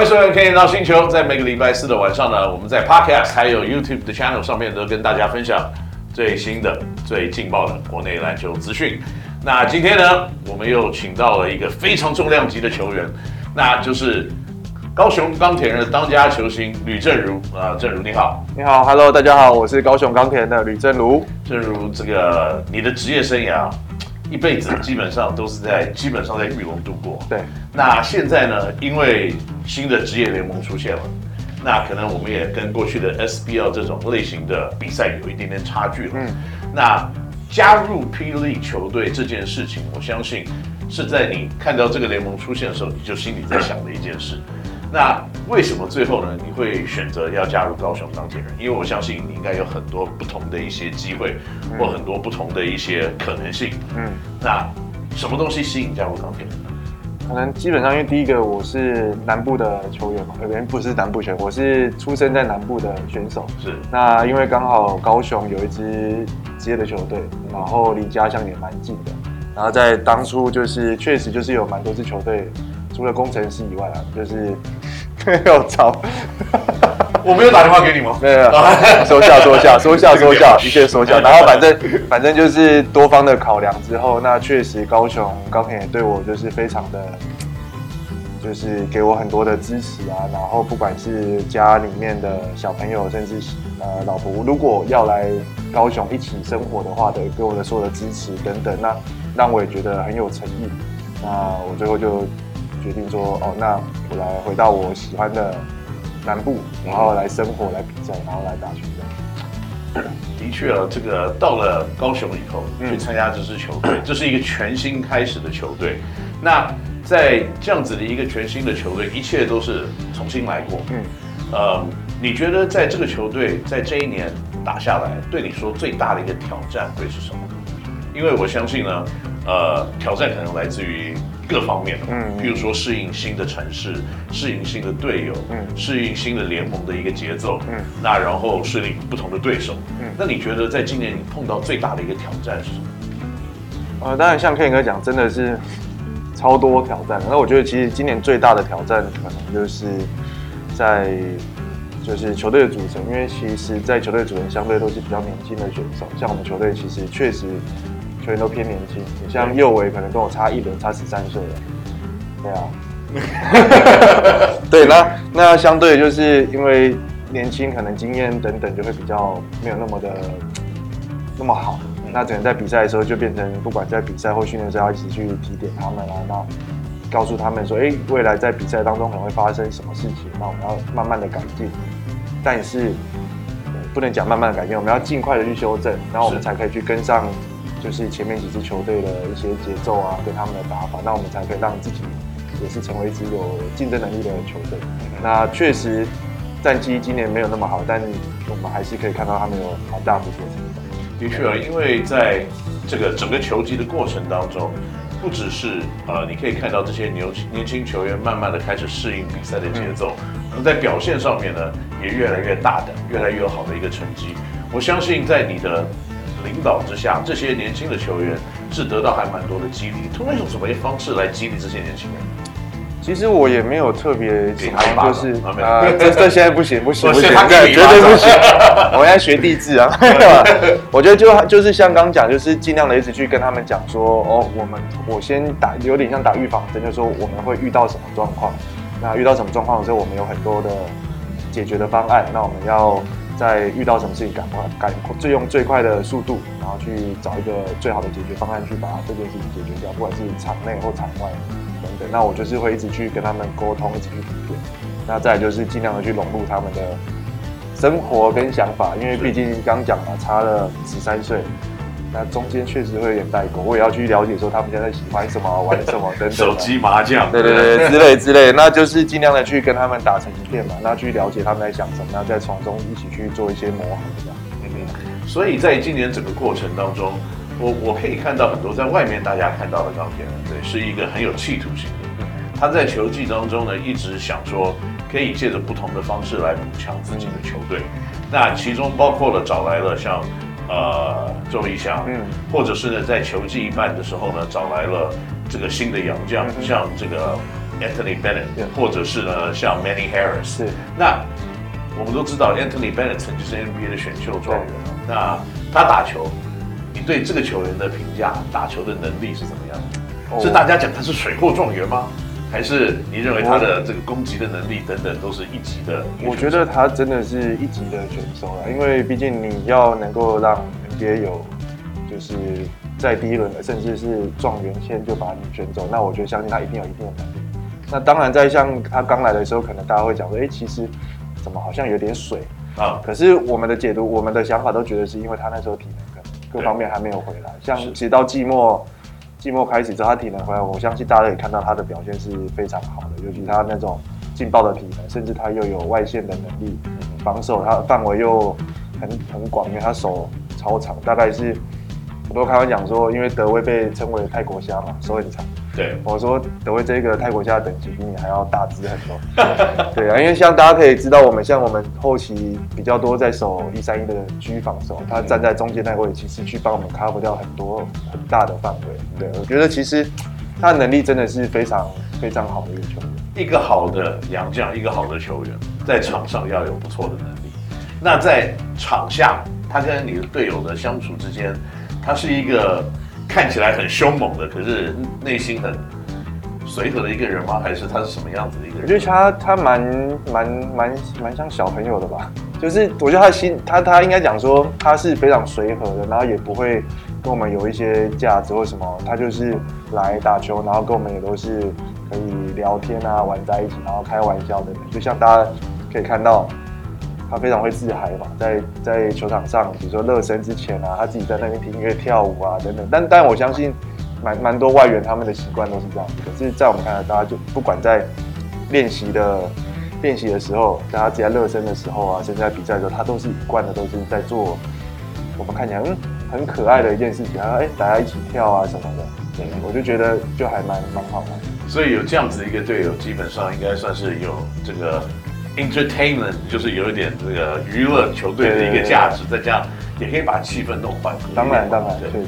欢迎收看《Ken 到星球》。在每个礼拜四的晚上呢，我们在 Podcast 还有 YouTube 的 Channel 上面都跟大家分享最新的、最劲爆的国内篮球资讯。那今天呢，我们又请到了一个非常重量级的球员，那就是高雄钢铁人的当家球星吕正如啊，正如你好，你好，Hello，大家好，我是高雄钢铁人的吕正如。正如，这个你的职业生涯。一辈子基本上都是在基本上在玉龙度过。对，那现在呢？因为新的职业联盟出现了，那可能我们也跟过去的 SBL 这种类型的比赛有一点点差距了。嗯，那加入霹雳球队这件事情，我相信是在你看到这个联盟出现的时候，你就心里在想的一件事。那为什么最后呢？你会选择要加入高雄钢铁人？因为我相信你应该有很多不同的一些机会，嗯、或很多不同的一些可能性。嗯，那什么东西吸引加入钢铁人？可能基本上，因为第一个我是南部的球员嘛，有人不是南部球员，我是出生在南部的选手。是。那因为刚好高雄有一支职业的球队，然后离家乡也蛮近的。然后在当初就是确实就是有蛮多支球队。除了工程师以外啊，就是 没有找，我没有打电话给你吗？没有，收下收下收下收下，一切收下。然后反正反正就是多方的考量之后，那确实高雄高铁也对我就是非常的，就是给我很多的支持啊。然后不管是家里面的小朋友，甚至呃老婆，如果要来高雄一起生活的话的，给我的所有的支持等等，那让我也觉得很有诚意。那我最后就。决定说哦，那我来回到我喜欢的南部，然后来生活、来比赛，然后来打球。的确啊，这个到了高雄以后去参加这支球队，嗯、这是一个全新开始的球队。那在这样子的一个全新的球队，一切都是重新来过。嗯，呃，你觉得在这个球队在这一年打下来，对你说最大的一个挑战会是什么？因为我相信呢，呃，挑战可能来自于。各方面的，嗯，比如说适应新的城市，适应新的队友，嗯，适应新的联盟的一个节奏，嗯，那然后适应不同的对手，嗯，那你觉得在今年你碰到最大的一个挑战是什么？呃，当然像 Ken 哥讲，真的是超多挑战。那我觉得其实今年最大的挑战可能就是在就是球队的组成，因为其实，在球队组成相对都是比较年轻的选手，像我们球队其实确实。球员都偏年轻，你像右维可能跟我差一轮，差十三岁了。对啊，对，那那相对就是因为年轻，可能经验等等就会比较没有那么的那么好。那只能在比赛的时候就变成，不管在比赛或训练的时候，要一起去提点他们啊，那告诉他们说，哎，未来在比赛当中可能会发生什么事情，那我们要慢慢的改进。但是不能讲慢慢的改进，我们要尽快的去修正，然后我们才可以去跟上。就是前面几支球队的一些节奏啊，跟他们的打法，那我们才可以让自己也是成为一支有竞争能力的球队。那确实战绩今年没有那么好，但我们还是可以看到他们有蛮大幅度的成长。的确啊，因为在这个整个球季的过程当中，不只是呃，你可以看到这些年年轻球员慢慢的开始适应比赛的节奏，而在表现上面呢，也越来越大胆，越来越好的一个成绩。我相信在你的。领导之下，这些年轻的球员是得到还蛮多的激励。通常用什么方式来激励这些年轻人？其实我也没有特别喜欢，就是啊，这这现在不行不行不行，绝对不行。我现在学地质 啊，我觉得就就是像刚讲，就是尽量的一直去跟他们讲说，哦，我们我先打，有点像打预防针，就是说我们会遇到什么状况，那遇到什么状况的时候，我们有很多的解决的方案，那我们要。在遇到什么事情，赶快赶最用最快的速度，然后去找一个最好的解决方案，去把这件事情解决掉，不管是场内或场外等等。那我就是会一直去跟他们沟通，一直去提点。那再就是尽量的去融入他们的生活跟想法，因为毕竟刚讲了，差了十三岁。那中间确实会有点代沟，我也要去了解说他们现在喜欢什么、玩什么等等。手机麻将，对对对，之类之类，那就是尽量的去跟他们打成一片嘛，那去了解他们在想什么，那再从中一起去做一些磨合这样。嗯嗯。所以在今年整个过程当中，我我可以看到很多在外面大家看到的钢铁人，对，是一个很有企图心的。他在球技当中呢，一直想说可以借着不同的方式来补强自己的球队，那其中包括了找来了像。呃，周一翔，嗯，或者是呢，在球季一半的时候呢，找来了这个新的洋将，嗯、像这个 Anthony Bennett，或者是呢像 Manny Harris。是。那我们都知道 Anthony Bennett 曾经是 NBA 的选秀状元。那他打球，你对这个球员的评价，打球的能力是怎么样的？哦、是大家讲他是水货状元吗？还是你认为他的这个攻击的能力等等都是一级的？我觉得他真的是一级的选手了，因为毕竟你要能够让 NBA 有，就是在第一轮的甚至是状元签就把你选走，那我觉得相信他一定有一定的能力。那当然，在像他刚来的时候，可能大家会讲说，哎，其实怎么好像有点水啊？可是我们的解读，我们的想法都觉得是因为他那时候体能各各方面还没有回来，像直到季末。季末开始之后，他体能回来，我相信大家可以看到他的表现是非常好的，尤其他那种劲爆的体能，甚至他又有外线的能力，防守他范围又很很广，因为他手超长，大概是我都开玩笑说，因为德威被称为泰国虾嘛，手很长。对，我说德威这个泰国虾的等级比你还要大只很多。对啊，因为像大家可以知道，我们像我们后期比较多在守一三一的狙防守，他站在中间那位，其实去帮我们 cover 掉很多很大的范围。对，我觉得其实他的能力真的是非常非常好的一个球员。一个好的洋将，一个好的球员，在场上要有不错的能力。那在场下，他跟你的队友的相处之间，他是一个。看起来很凶猛的，可是内心很随和的一个人吗？还是他是什么样子的一个人？我觉得他他蛮蛮蛮蛮像小朋友的吧。就是我觉得他心，他他应该讲说他是非常随和的，然后也不会跟我们有一些架子或什么。他就是来打球，然后跟我们也都是可以聊天啊，玩在一起，然后开玩笑的。就像大家可以看到。他非常会自嗨嘛，在在球场上，比如说热身之前啊，他自己在那边听音乐跳舞啊等等。但但我相信，蛮蛮多外援他们的习惯都是这样子。可是，在我们看来，大家就不管在练习的练习的时候，大家在热身的时候啊，甚至在比赛的时候，他都是一贯的都是在做我们看起来嗯很可爱的一件事情。他说：“哎，大家一起跳啊什么的。”对，我就觉得就还蛮蛮好玩。所以有这样子一个队友，基本上应该算是有这个。Entertainment 就是有一点这个娱乐球队的一个价值，再加上也可以把气氛弄缓和。当然，当然，对。